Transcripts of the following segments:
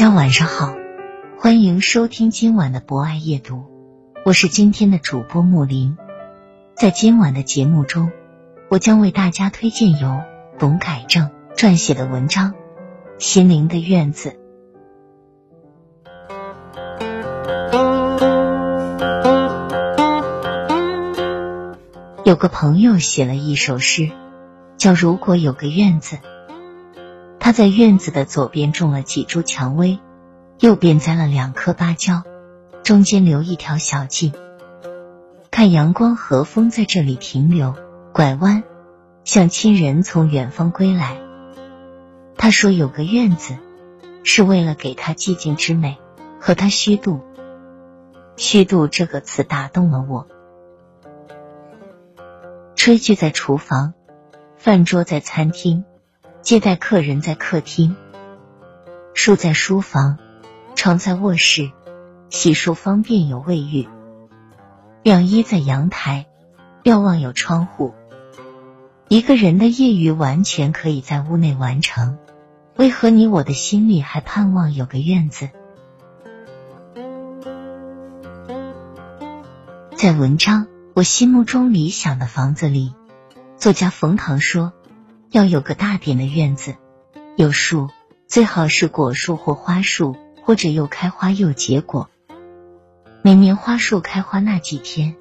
大家晚上好，欢迎收听今晚的博爱夜读，我是今天的主播木林。在今晚的节目中，我将为大家推荐由董改正撰写的文章《心灵的院子》。有个朋友写了一首诗，叫《如果有个院子》。他在院子的左边种了几株蔷薇，右边栽了两棵芭蕉，中间留一条小径，看阳光和风在这里停留、拐弯，像亲人从远方归来。他说有个院子，是为了给他寂静之美和他虚度。虚度这个词打动了我。炊具在厨房，饭桌在餐厅。接待客人在客厅，书在书房，床在卧室，洗漱方便有卫浴，晾衣在阳台，瞭望有窗户。一个人的业余完全可以在屋内完成，为何你我的心里还盼望有个院子？在文章《我心目中理想的房子》里，作家冯唐说。要有个大点的院子，有树，最好是果树或花树，或者又开花又结果。每年花树开花那几天，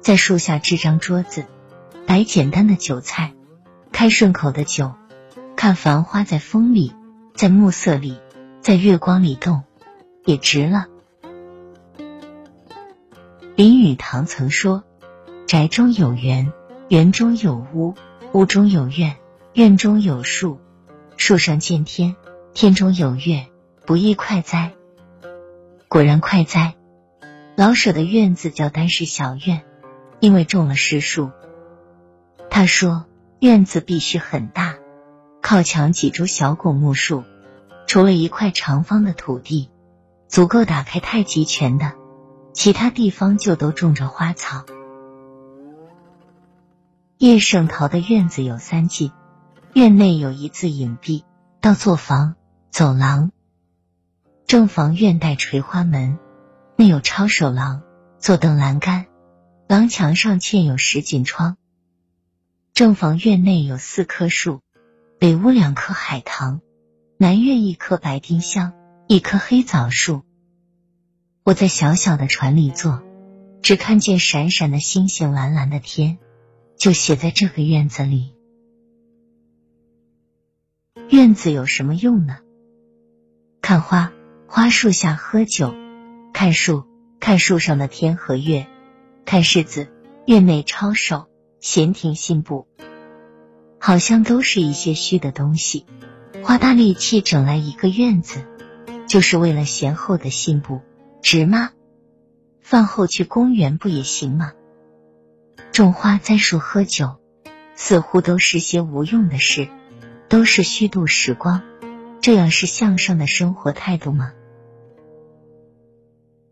在树下支张桌子，摆简单的酒菜，开顺口的酒，看繁花在风里，在暮色里，在月光里动，也值了。林语堂曾说：“宅中有园，园中有屋，屋中有院。”院中有树，树上见天，天中有月，不亦快哉？果然快哉！老舍的院子叫单室小院，因为种了柿树。他说，院子必须很大，靠墙几株小拱木树，除了一块长方的土地，足够打开太极拳的，其他地方就都种着花草。叶圣陶的院子有三进。院内有一字隐蔽，到作房走廊。正房院带垂花门，内有抄手廊，坐凳栏杆。廊墙上嵌有石锦窗。正房院内有四棵树，北屋两棵海棠，南院一棵白丁香，一棵黑枣树。我在小小的船里坐，只看见闪闪的星星，蓝蓝的天，就写在这个院子里。院子有什么用呢？看花，花树下喝酒；看树，看树上的天和月；看柿子，院内抄手、闲庭信步，好像都是一些虚的东西。花大力气整来一个院子，就是为了闲后的信步，值吗？饭后去公园不也行吗？种花、栽树、喝酒，似乎都是些无用的事。都是虚度时光，这样是向上的生活态度吗？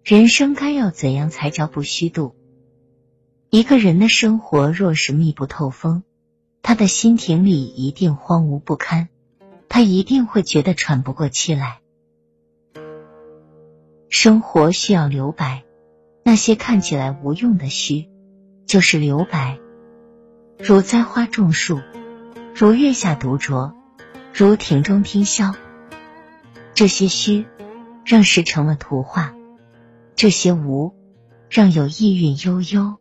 人生该要怎样才叫不虚度？一个人的生活若是密不透风，他的心庭里一定荒芜不堪，他一定会觉得喘不过气来。生活需要留白，那些看起来无用的虚，就是留白，如栽花种树。如月下独酌，如庭中听箫，这些虚让诗成了图画。这些无，让有意韵悠悠。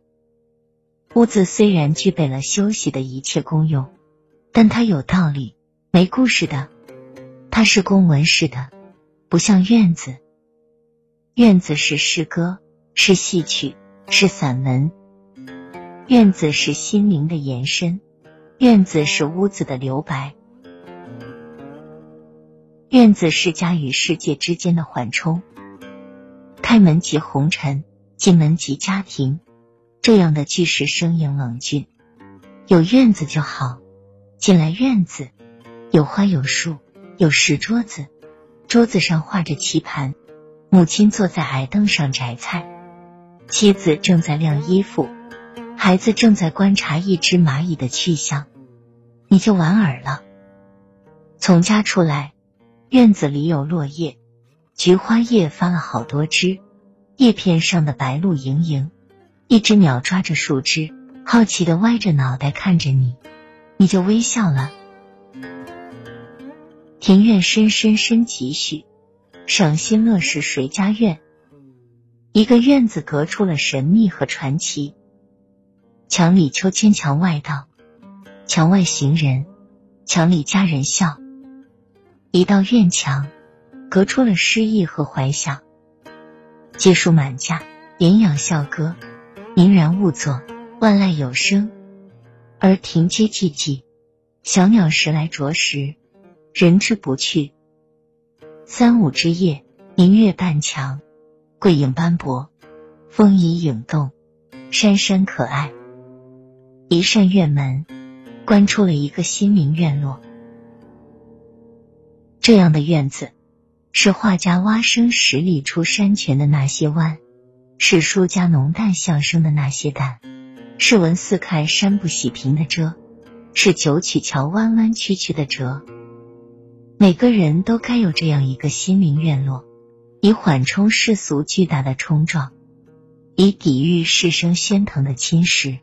屋子虽然具备了休息的一切功用，但它有道理，没故事的。它是公文式的，不像院子。院子是诗歌，是戏曲，是散文。院子是心灵的延伸，院子是屋子的留白。院子是家与世界之间的缓冲。开门即红尘，进门即家庭。这样的句式生硬冷峻，有院子就好。进来院子，有花有树，有石桌子，桌子上画着棋盘。母亲坐在矮凳上摘菜，妻子正在晾衣服，孩子正在观察一只蚂蚁的去向。你就莞尔了。从家出来，院子里有落叶，菊花叶发了好多枝，叶片上的白鹭盈盈。一只鸟抓着树枝，好奇的歪着脑袋看着你，你就微笑了。庭院深深深几许，赏心乐事谁家院？一个院子隔出了神秘和传奇。墙里秋千，墙外道，墙外行人，墙里佳人笑。一道院墙，隔出了诗意和怀想。街树满架，言养笑歌。明然勿作，万籁有声，而庭阶寂寂，小鸟时来啄食，人之不去。三五之夜，明月半墙，桂影斑驳，风移影动，山山可爱。一扇院门，关出了一个心灵院落。这样的院子，是画家蛙声十里出山泉的那些湾。是书家浓淡相生的那些淡，是文似看山不喜平的遮，是九曲桥弯弯曲曲的折。每个人都该有这样一个心灵院落，以缓冲世俗巨大的冲撞，以抵御世声喧腾的侵蚀，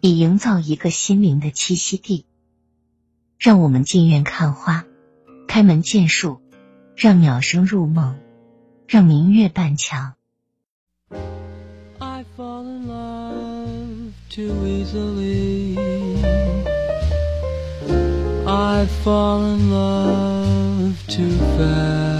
以营造一个心灵的栖息地。让我们进院看花，开门见树，让鸟声入梦，让明月半墙。I fall in love too easily. I fall in love too fast.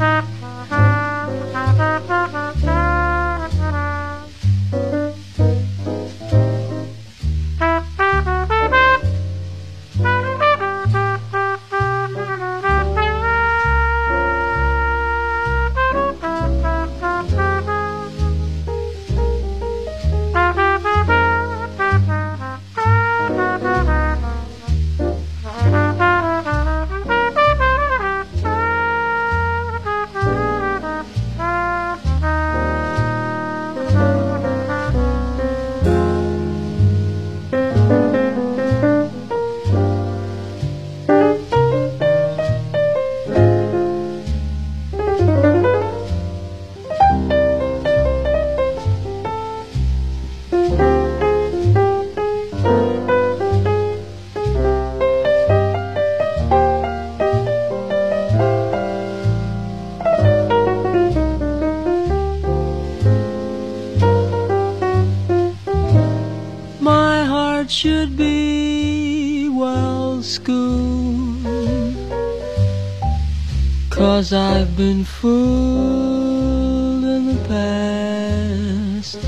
Bye. Cause I've been fooled in the past.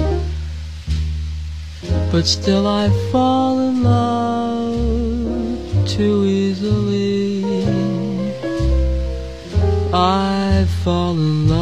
But still I fall in love too easily. I fall in love